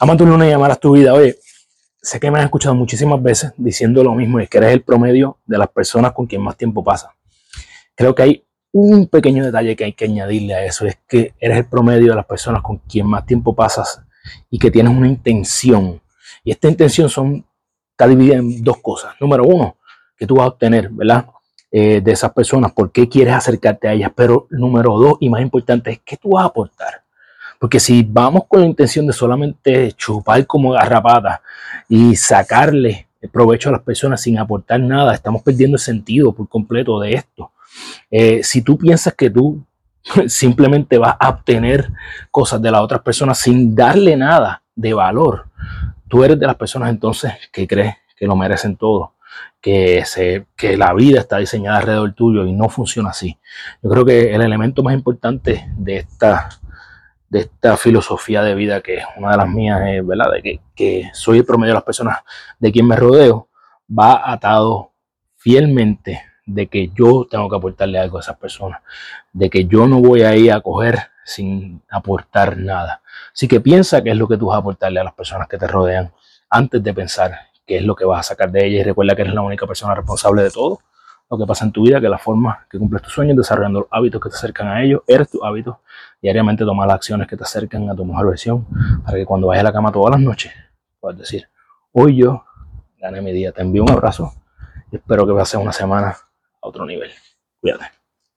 Vamos a una llamada a tu vida. Oye, sé que me has escuchado muchísimas veces diciendo lo mismo, es que eres el promedio de las personas con quien más tiempo pasa. Creo que hay un pequeño detalle que hay que añadirle a eso, es que eres el promedio de las personas con quien más tiempo pasas y que tienes una intención. Y esta intención son, está dividida en dos cosas. Número uno, que tú vas a obtener, ¿verdad? Eh, de esas personas, por qué quieres acercarte a ellas. Pero número dos, y más importante, es qué tú vas a aportar. Porque si vamos con la intención de solamente chupar como garrapata y sacarle provecho a las personas sin aportar nada, estamos perdiendo el sentido por completo de esto. Eh, si tú piensas que tú simplemente vas a obtener cosas de las otras personas sin darle nada de valor, tú eres de las personas entonces que crees que lo merecen todo, que, se, que la vida está diseñada alrededor tuyo y no funciona así. Yo creo que el elemento más importante de esta de esta filosofía de vida que es una de las mías, es, ¿verdad? De que, que, soy el promedio de las personas de quien me rodeo, va atado fielmente de que yo tengo que aportarle algo a esas personas, de que yo no voy a ir a coger sin aportar nada. Así que piensa qué es lo que tú vas a aportarle a las personas que te rodean antes de pensar qué es lo que vas a sacar de ellas y recuerda que eres la única persona responsable de todo lo que pasa en tu vida, que la forma que cumples tus sueños, desarrollando los hábitos que te acercan a ellos, eres tu hábito. Diariamente toma las acciones que te acercan a tu mejor versión para que cuando vayas a la cama todas las noches puedas decir, hoy yo gané mi día. Te envío un abrazo y espero que pases una semana a otro nivel. Cuídate.